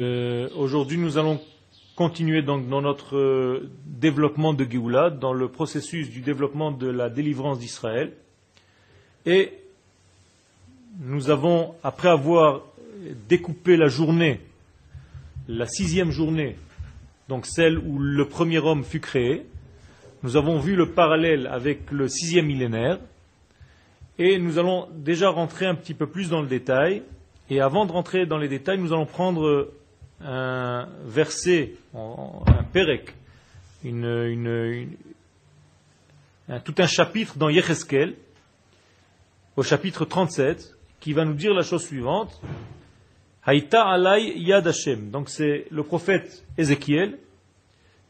Euh, Aujourd'hui, nous allons continuer donc dans notre euh, développement de Géoula, dans le processus du développement de la délivrance d'Israël. Et nous avons, après avoir découpé la journée, la sixième journée, donc celle où le premier homme fut créé, nous avons vu le parallèle avec le sixième millénaire, et nous allons déjà rentrer un petit peu plus dans le détail. Et avant de rentrer dans les détails, nous allons prendre un verset, un un, tout un chapitre dans Yecheskel, au chapitre 37, qui va nous dire la chose suivante. Haïta alay yad Hashem. Donc c'est le prophète Ézéchiel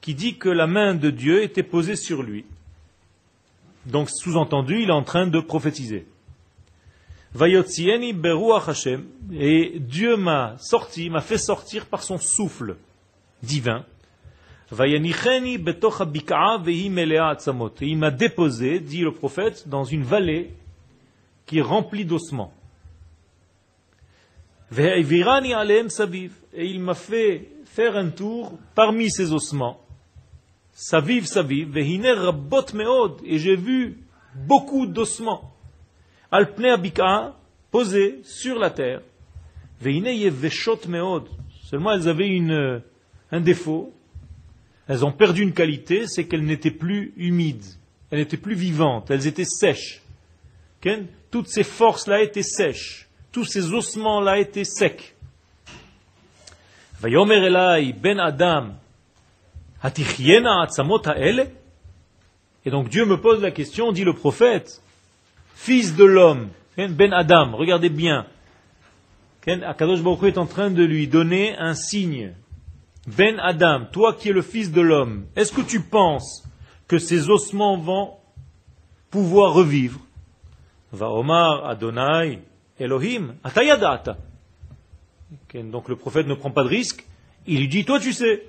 qui dit que la main de Dieu était posée sur lui. Donc sous-entendu, il est en train de prophétiser. Vayotzieni beruach Hashem. Et Dieu m'a sorti, m'a fait sortir par son souffle divin. Vayanicheni betoch habika'a vehi melea atzamot. Et il m'a déposé, dit le prophète, dans une vallée qui est remplie d'ossements. Ve'evirani aleem saviv. Et il m'a fait faire un tour parmi ces ossements. Saviv, saviv, vehine rabot meod. Et j'ai vu beaucoup d'ossements. Alpne abika, posés sur la terre. Seulement elles avaient une, un défaut. Elles ont perdu une qualité, c'est qu'elles n'étaient plus humides. Elles n'étaient plus vivantes. Elles étaient sèches. Toutes ces forces-là étaient sèches. Tous ces ossements-là étaient secs. Ben et donc Dieu me pose la question, dit le prophète, fils de l'homme, Ben Adam, regardez bien. Akadosh Baruch est en train de lui donner un signe. Ben Adam, toi qui es le fils de l'homme, est-ce que tu penses que ces ossements vont pouvoir revivre? Va Omar Adonai Elohim Atayadata. Donc le prophète ne prend pas de risque. Il lui dit, toi tu sais.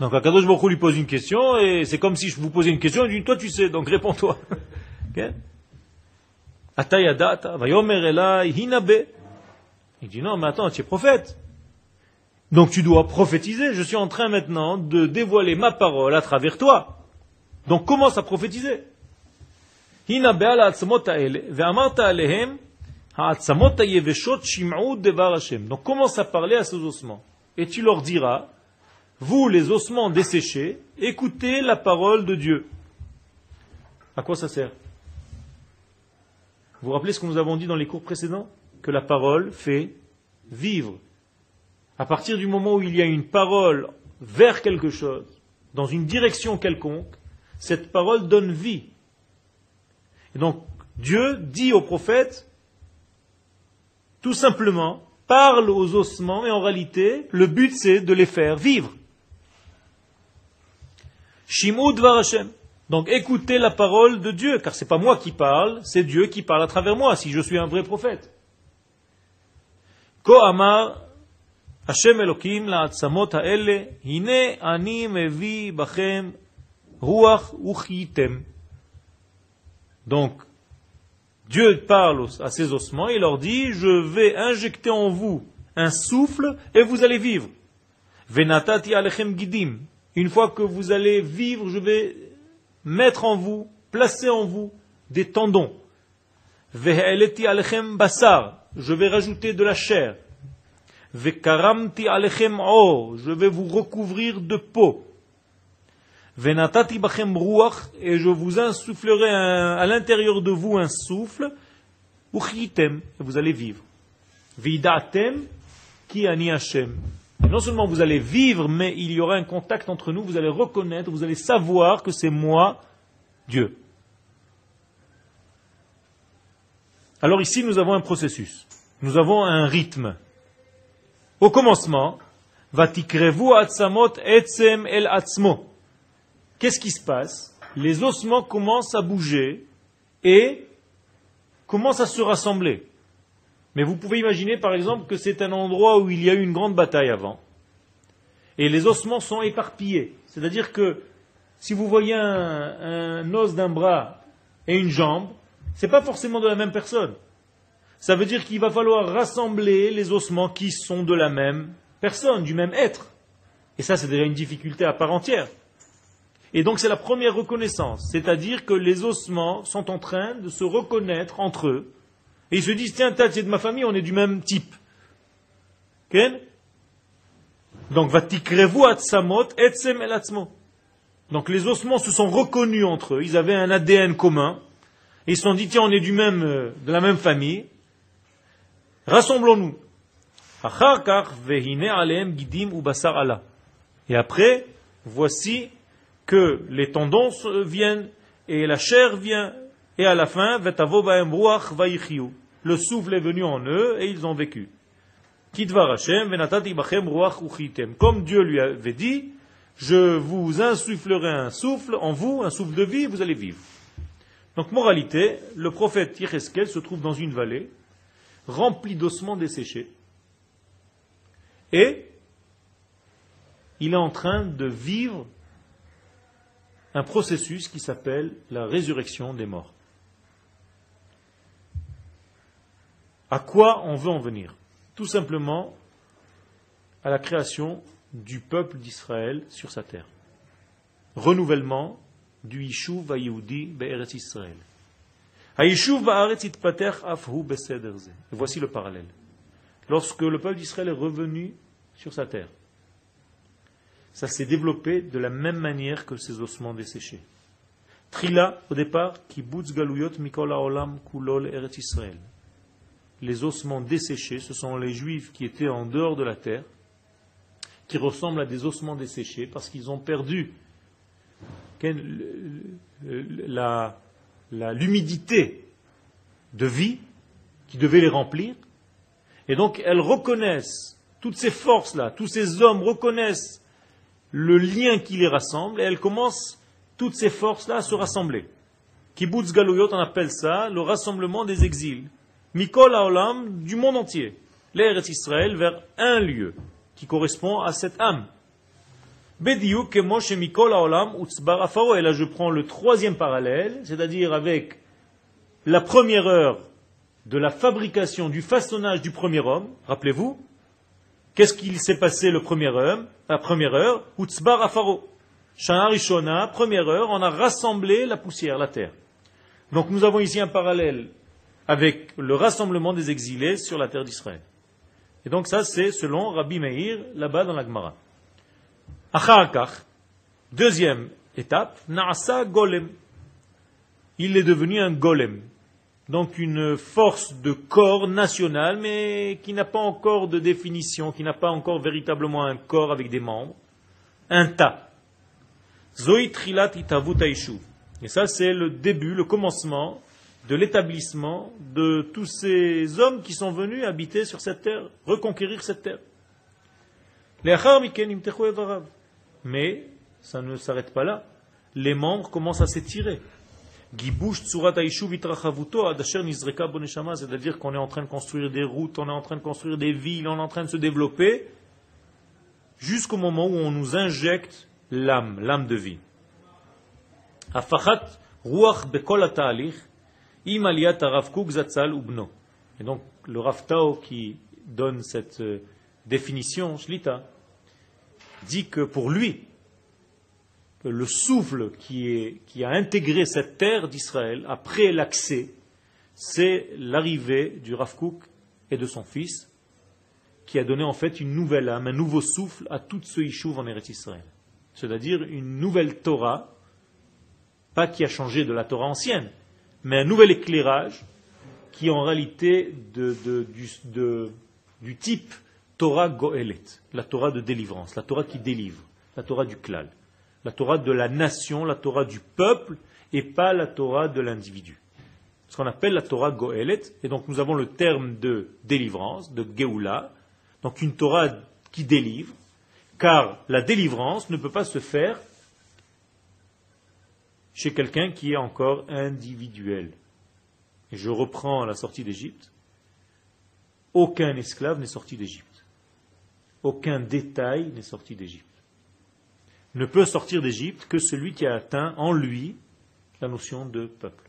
Donc Akadosh Baruch lui pose une question et c'est comme si je vous posais une question et je dis toi tu sais donc réponds-toi. Il dit non mais attends tu es prophète. Donc tu dois prophétiser. Je suis en train maintenant de dévoiler ma parole à travers toi. Donc commence à prophétiser. Donc commence à parler à ces ossements. Et tu leur diras vous, les ossements desséchés, écoutez la parole de Dieu. À quoi ça sert? Vous vous rappelez ce que nous avons dit dans les cours précédents? Que la parole fait vivre. À partir du moment où il y a une parole vers quelque chose, dans une direction quelconque, cette parole donne vie. Et donc, Dieu dit au prophète, tout simplement, parle aux ossements, et en réalité, le but c'est de les faire vivre. Shimud Hashem. Donc écoutez la parole de Dieu, car ce n'est pas moi qui parle, c'est Dieu qui parle à travers moi, si je suis un vrai prophète. Ha'ele, hine ani mevi ruach. Donc, Dieu parle à ces ossements et leur dit, je vais injecter en vous un souffle et vous allez vivre. Venatati alechem gidim. Une fois que vous allez vivre, je vais mettre en vous, placer en vous des tendons. Je vais rajouter de la chair. Je vais vous recouvrir de peau. Et je vous insufflerai à l'intérieur de vous un souffle. Et vous allez vivre. Vidatem ki ani non seulement vous allez vivre, mais il y aura un contact entre nous, vous allez reconnaître, vous allez savoir que c'est moi, Dieu. Alors ici, nous avons un processus. Nous avons un rythme. Au commencement, Vatikrevu atzamot etzem el atzmo. Qu'est-ce qui se passe? Les ossements commencent à bouger et commencent à se rassembler. Mais vous pouvez imaginer par exemple que c'est un endroit où il y a eu une grande bataille avant. Et les ossements sont éparpillés. C'est-à-dire que si vous voyez un, os d'un bras et une jambe, ce n'est pas forcément de la même personne. Ça veut dire qu'il va falloir rassembler les ossements qui sont de la même personne, du même être. Et ça, c'est déjà une difficulté à part entière. Et donc, c'est la première reconnaissance. C'est-à-dire que les ossements sont en train de se reconnaître entre eux. Et ils se disent, tiens, c'est de ma famille, on est du même type. Donc, vatikrevu atsamot etsem el Donc, les ossements se sont reconnus entre eux. Ils avaient un ADN commun. Ils se sont dit, tiens, on est du même, euh, de la même famille. Rassemblons-nous. Et après, voici que les tendons viennent et la chair vient et à la fin, le souffle est venu en eux et ils ont vécu. Comme Dieu lui avait dit, je vous insufflerai un souffle en vous, un souffle de vie, vous allez vivre. Donc, moralité, le prophète Yecheskel se trouve dans une vallée remplie d'ossements desséchés et il est en train de vivre un processus qui s'appelle la résurrection des morts. À quoi on veut en venir Tout simplement à la création du peuple d'Israël sur sa terre. Renouvellement du Yishuv Vayehudi Be'eretz Israël. Voici le parallèle. Lorsque le peuple d'Israël est revenu sur sa terre, ça s'est développé de la même manière que ces ossements desséchés. Trila, au départ, kibbutz galuyot mikol olam kulol eretz Israël. Les ossements desséchés, ce sont les juifs qui étaient en dehors de la terre, qui ressemblent à des ossements desséchés parce qu'ils ont perdu l'humidité de vie qui devait les remplir. Et donc elles reconnaissent, toutes ces forces-là, tous ces hommes reconnaissent le lien qui les rassemble et elles commencent, toutes ces forces-là, à se rassembler. Kibbutz Galouyot, on appelle ça le rassemblement des exils. Mikol Haolam, du monde entier. Est Israël vers un lieu qui correspond à cette âme. Et là, je prends le troisième parallèle, c'est-à-dire avec la première heure de la fabrication, du façonnage du premier homme. Rappelez-vous, Qu'est-ce qu'il s'est passé le premier heure, la première heure? Utzbar Afaro. Première heure, on a rassemblé la poussière, la terre. Donc nous avons ici un parallèle avec le rassemblement des exilés sur la terre d'Israël. Et donc ça, c'est selon Rabbi Meir, là-bas dans la Gemara. Acharkach, deuxième étape, Naasa Golem. Il est devenu un golem donc une force de corps national, mais qui n'a pas encore de définition, qui n'a pas encore véritablement un corps avec des membres, un tas. Zoï trilat Et ça, c'est le début, le commencement de l'établissement de tous ces hommes qui sont venus habiter sur cette terre, reconquérir cette terre. Mais ça ne s'arrête pas là. Les membres commencent à s'étirer c'est-à-dire qu'on est en train de construire des routes, on est en train de construire des villes, on est en train de se développer, jusqu'au moment où on nous injecte l'âme, l'âme de vie. Et donc, le Rav qui donne cette euh, définition, Shlita, dit que pour lui, le souffle qui, a intégré cette terre d'Israël après l'accès, c'est l'arrivée du Rav et de son fils, qui a donné en fait une nouvelle âme, un nouveau souffle à tout ce Yishuv en Eretz Israël. C'est-à-dire une nouvelle Torah, pas qui a changé de la Torah ancienne, mais un nouvel éclairage qui est en réalité du, type Torah Goelet, la Torah de délivrance, la Torah qui délivre, la Torah du klal la Torah de la nation, la Torah du peuple, et pas la Torah de l'individu. Ce qu'on appelle la Torah Goélet, et donc nous avons le terme de délivrance, de Geoula, donc une Torah qui délivre, car la délivrance ne peut pas se faire chez quelqu'un qui est encore individuel. Et je reprends la sortie d'Égypte. Aucun esclave n'est sorti d'Égypte. Aucun détail n'est sorti d'Égypte ne peut sortir d'Égypte que celui qui a atteint en lui la notion de peuple.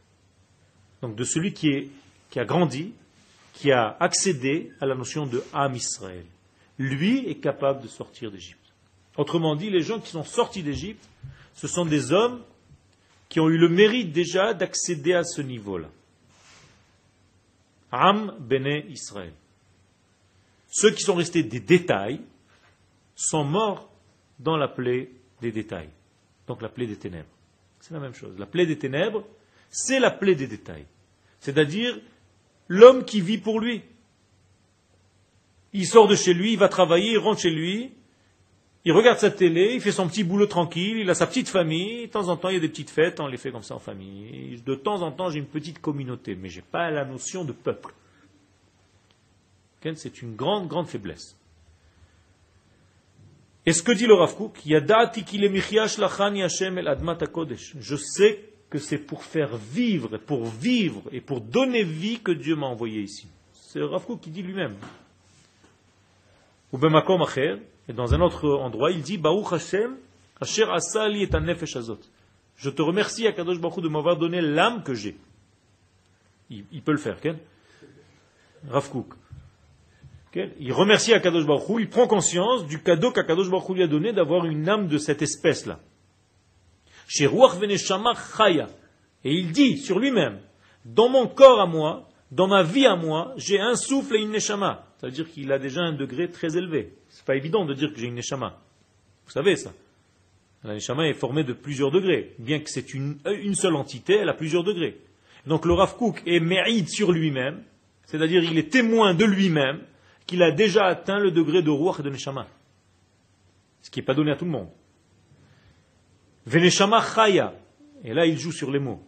Donc de celui qui, a grandi, qui a accédé à la notion de Am Israël. lui est capable de sortir d'Égypte. Autrement dit, les gens qui sont sortis d'Égypte, ce sont des hommes qui ont eu le mérite déjà d'accéder à ce niveau-là. Am Bene Israël. Ceux qui sont restés des détails sont morts dans la plaie des détails, donc la plaie des ténèbres. C'est la même chose. La plaie des ténèbres, c'est la plaie des détails. C'est-à-dire l'homme qui vit pour lui. Il sort de chez lui, il va travailler, il rentre chez lui, il regarde sa télé, il fait son petit boulot tranquille, il a sa petite famille, de temps en temps il y a des petites fêtes, on les fait comme ça en famille. De temps en temps j'ai une petite communauté, mais je n'ai pas la notion de peuple. C'est une grande, grande faiblesse. Et ce que dit le Rav Kook, je sais que c'est pour faire vivre, pour vivre et pour donner vie que Dieu m'a envoyé ici. C'est le Rav Kook qui dit lui-même. Et dans un autre endroit, il dit Baruch Hashem, Asher Asali et nefesh. Je te remercie, Akadosh Baruch de m'avoir donné l'âme que j'ai. Il, peut le faire, Ken Rav Kook. Il remercie Akadosh Baruch il prend conscience du cadeau qu'Akadosh Baruch lui a donné d'avoir une âme de cette espèce-là. Chez Ruach Chaya. Et il dit sur lui-même, dans mon corps à moi, dans ma vie à moi, j'ai un souffle et une neshama. C'est-à-dire qu'il a déjà un degré très élevé. C'est pas évident de dire que j'ai une neshama. Vous savez ça. La neshama est formée de plusieurs degrés. Bien que c'est une, une, seule entité, elle a plusieurs degrés. Donc le Rav est mérite sur lui-même, c'est-à-dire il est témoin de lui-même, qu'il a déjà atteint le degré de Ruach et de Neshama. Ce qui n'est pas donné à tout le monde. Veneshama Chaya. Et là, il joue sur les mots.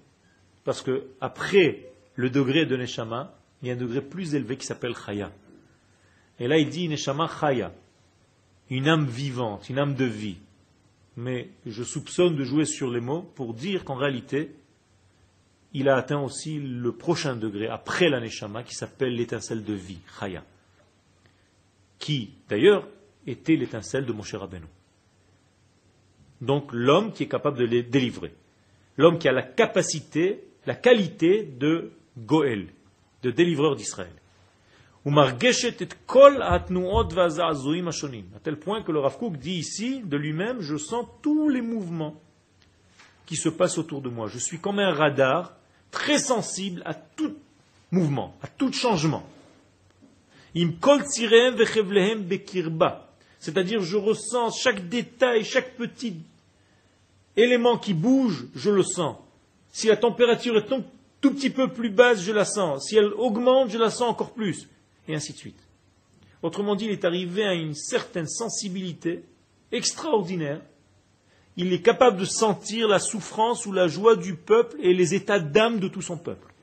Parce que après le degré de Neshama, il y a un degré plus élevé qui s'appelle Chaya. Et là, il dit Neshama Chaya. Une âme vivante, une âme de vie. Mais je soupçonne de jouer sur les mots pour dire qu'en réalité, il a atteint aussi le prochain degré, après la Neshama, qui s'appelle l'étincelle de vie, Chaya qui d'ailleurs était l'étincelle de Moshe Rabbeinu. Donc l'homme qui est capable de les délivrer. L'homme qui a la capacité, la qualité de Goël, de délivreur d'Israël. À tel point que le Rav Kook dit ici de lui-même, je sens tous les mouvements qui se passent autour de moi. Je suis comme un radar très sensible à tout mouvement, à tout changement. C'est-à-dire, je ressens chaque détail, chaque petit élément qui bouge, je le sens. Si la température est tout petit peu plus basse, je la sens. Si elle augmente, je la sens encore plus. Et ainsi de suite. Autrement dit, il est arrivé à une certaine sensibilité extraordinaire. Il est capable de sentir la souffrance ou la joie du peuple et les états d'âme de tout son peuple.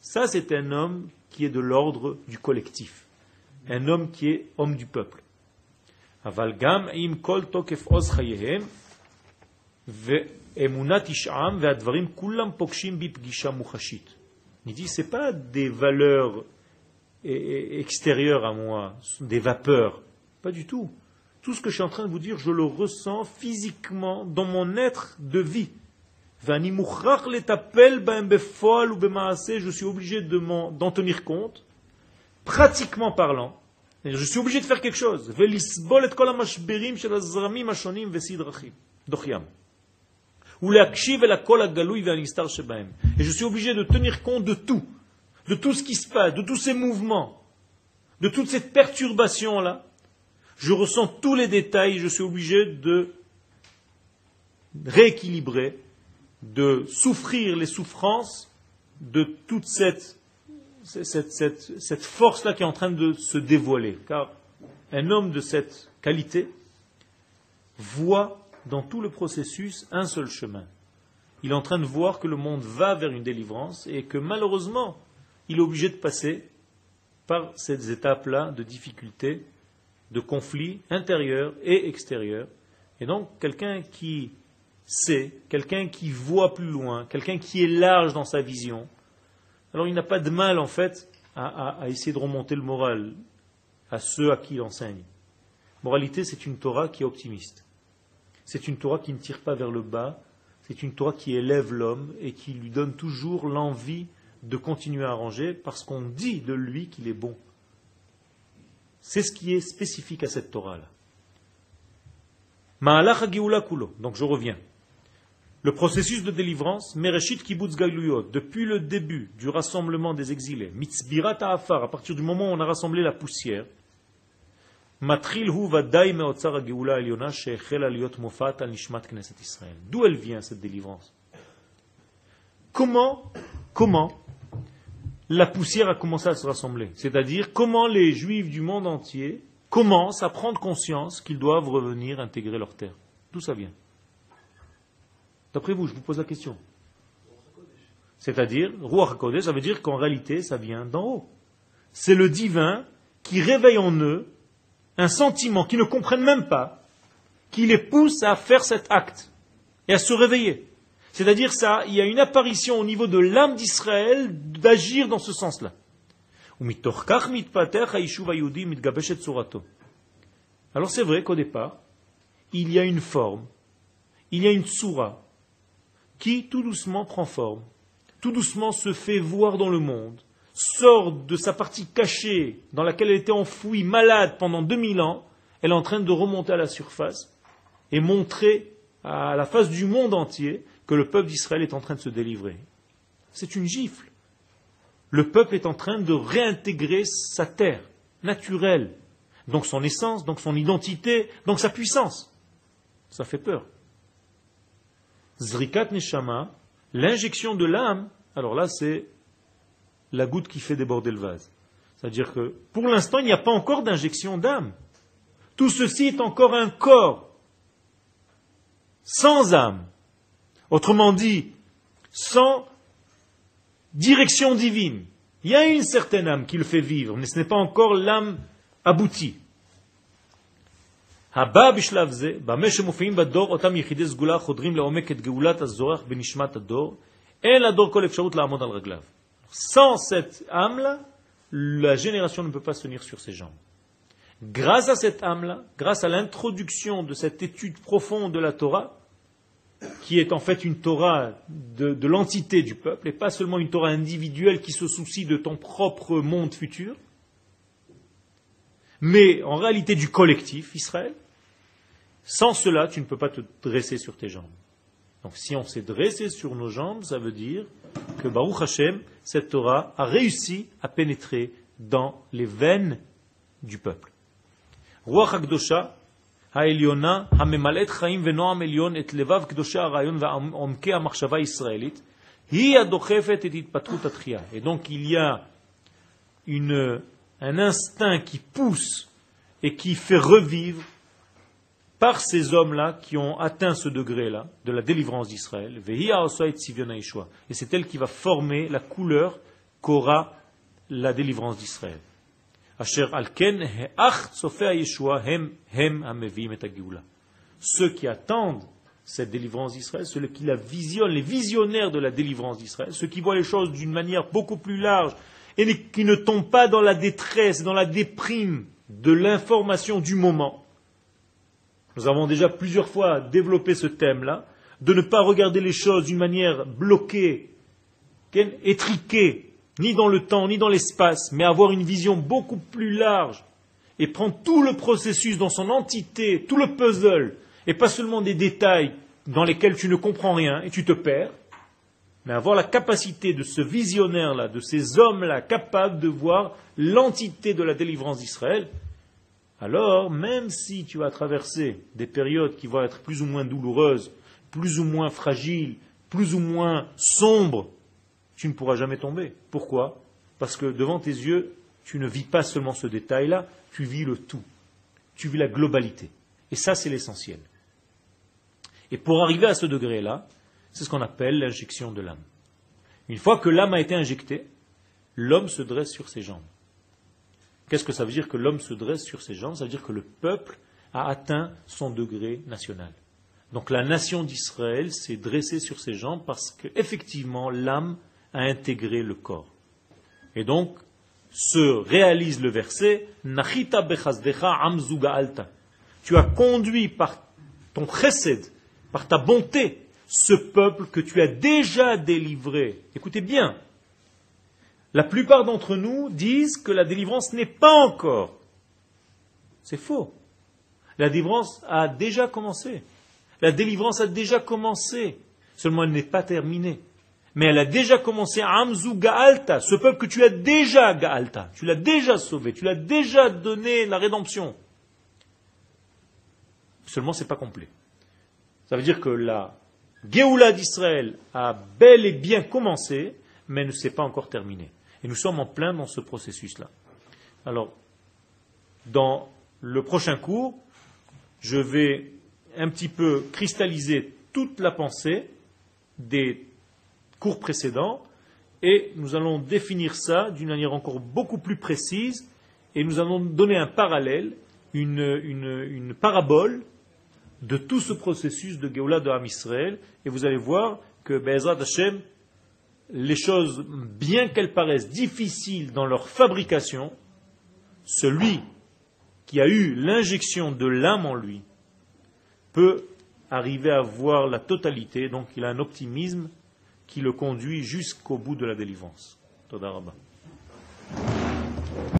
Ça, c'est un homme qui est de l'ordre du collectif un homme qui est homme du peuple. Il dit, ce n'est pas des valeurs extérieures à moi, des vapeurs. Pas du tout. Tout ce que je suis en train de vous dire, je le ressens physiquement dans mon être de vie. Je suis obligé d'en tenir compte pratiquement parlant, je suis obligé de faire quelque chose. Et je suis obligé de tenir compte de tout, de tout ce qui se passe, de tous ces mouvements, de toute cette perturbation-là. Je ressens tous les détails, je suis obligé de rééquilibrer, de souffrir les souffrances de toute cette cette, force-là qui est en train de se dévoiler. Car un homme de cette qualité voit dans tout le processus un seul chemin. Il est en train de voir que le monde va vers une délivrance et que malheureusement, il est obligé de passer par ces étapes-là de difficultés, de conflits intérieurs et extérieurs. Et donc, quelqu'un qui sait, quelqu'un qui voit plus loin, quelqu'un qui est large dans sa vision, alors il n'a pas de mal, en fait, à, essayer de remonter le moral à ceux à qui il enseigne. Moralité, c'est une Torah qui est optimiste. C'est une Torah qui ne tire pas vers le bas. C'est une Torah qui élève l'homme et qui lui donne toujours l'envie de continuer à ranger parce qu'on dit de lui qu'il est bon. C'est ce qui est spécifique à cette Torah-là. Donc je reviens. Le processus de délivrance, Mereshit Kibbutz Galuyot, depuis le début du rassemblement des exilés, Mitzbirat Afar, à partir du moment où on a rassemblé la poussière, D'où elle vient cette délivrance Comment, comment la poussière a commencé à se rassembler C'est-à-dire comment les juifs du monde entier commencent à prendre conscience qu'ils doivent revenir intégrer leur terre. D'où ça vient? D'après vous, je vous pose la question. C'est-à-dire, Ruach HaKodesh, ça veut dire qu'en réalité, ça vient d'en haut. C'est le divin qui réveille en eux un sentiment qu'ils ne comprennent même pas, qui les pousse à faire cet acte et à se réveiller. C'est-à-dire ça, il y a une apparition au niveau de l'âme d'Israël d'agir dans ce sens-là. Alors c'est vrai qu'au départ, il y a une forme, il y a une tsura, qui tout doucement prend forme, tout doucement se fait voir dans le monde, sort de sa partie cachée dans laquelle elle était enfouie, malade pendant 2000 ans, elle est en train de remonter à la surface et montrer à la face du monde entier que le peuple d'Israël est en train de se délivrer. C'est une gifle. Le peuple est en train de réintégrer sa terre naturelle, donc son essence, donc son identité, donc sa puissance. Ça fait peur. Zrikat Neshama, l'injection de l'âme, alors là c'est la goutte qui fait déborder le vase. C'est-à-dire que pour l'instant il n'y a pas encore d'injection d'âme. Tout ceci est encore un corps sans âme. Autrement dit, sans direction divine. Il y a une certaine âme qui le fait vivre, mais ce n'est pas encore l'âme aboutie. הבא בשלב זה, במה שמופיעים בדור אותם יחידי סגולה חודרים לעומק את גאולת הזורח בנשמת הדור, אין לדור כל אפשרות לעמוד על רגליו. Sans cette âme-là, la génération ne peut pas se tenir sur ses jambes. Grâce à cette âme-là, grâce à l'introduction de cette étude profonde de la Torah, qui est en fait une Torah de, de l'entité du peuple, et pas seulement une Torah individuelle qui se soucie de ton propre monde futur, mais en réalité du collectif Israël, sans cela, tu ne peux pas te dresser sur tes jambes. Donc si on s'est dressé sur nos jambes, ça veut dire que Baruch Hashem, cette Torah, a réussi à pénétrer dans les veines du peuple. Ruach HaKdosha, העליונה, הממלאת חיים ונועם עליון את לבב קדושי הרעיון ועומקי המחשבה הישראלית, היא הדוחפת את התפתחות התחייה. Et donc il y a une, un instinct qui pousse et qui fait revivre par ces hommes-là qui ont atteint ce degré-là de la délivrance d'Israël, et c'est elle qui va former la couleur qu'aura la délivrance d'Israël. Ceux qui attendent cette délivrance d'Israël, ceux qui la visionnent, les visionnaires de la délivrance d'Israël, ceux qui voient les choses d'une manière beaucoup plus large et qui ne tombent pas dans la détresse, dans la déprime de l'information du moment, nous avons déjà plusieurs fois développé ce thème-là, de ne pas regarder les choses d'une manière bloquée, étriquée, ni dans le temps, ni dans l'espace, mais avoir une vision beaucoup plus large et prendre tout le processus dans son entité, tout le puzzle, et pas seulement des détails dans lesquels tu ne comprends rien et tu te perds, mais avoir la capacité de ce visionnaire-là, de ces hommes-là, capables de voir l'entité de la délivrance d'Israël, alors même si tu vas traverser des périodes qui vont être plus ou moins douloureuses, plus ou moins fragiles, plus ou moins sombres, tu ne pourras jamais tomber. Pourquoi? Parce que devant tes yeux, tu ne vis pas seulement ce détail-là, tu vis le tout. Tu vis la globalité. Et ça, c'est l'essentiel. Et pour arriver à ce degré-là, c'est ce qu'on appelle l'injection de l'âme. Une fois que l'âme a été injectée, l'homme se dresse sur ses jambes. Qu'est-ce que ça veut dire que l'homme se dresse sur ses jambes Ça veut dire que le peuple a atteint son degré national. Donc la nation d'Israël s'est dressée sur ses jambes parce qu'effectivement l'âme a intégré le corps. Et donc se réalise le verset Nachita alta. Tu as conduit par ton chesed, par ta bonté, ce peuple que tu as déjà délivré. Écoutez bien, la plupart d'entre nous disent que la délivrance n'est pas encore C'est faux. La délivrance a déjà commencé. La délivrance a déjà commencé. Seulement elle n'est pas terminée. Mais elle a déjà commencé Amzu Gaalta, ce peuple que tu as déjà Gaalta. Tu l'as déjà sauvé, tu l'as déjà donné la rédemption. Seulement c'est pas complet. Ça veut dire que la Géoula d'Israël a bel et bien commencé, mais ne s'est pas encore terminée. Et nous sommes en plein dans ce processus-là. Alors, dans le prochain cours, je vais un petit peu cristalliser toute la pensée des cours précédents et nous allons définir ça d'une manière encore beaucoup plus précise et nous allons donner un parallèle, une, parabole de tout ce processus de Géoula de Ham Israël et vous allez voir que Be'ezrat Hashem, les choses, bien qu'elles paraissent difficiles dans leur fabrication, celui qui a eu l'injection de l'âme en lui peut arriver à voir la totalité, donc il a un optimisme qui le conduit jusqu'au bout de la délivrance.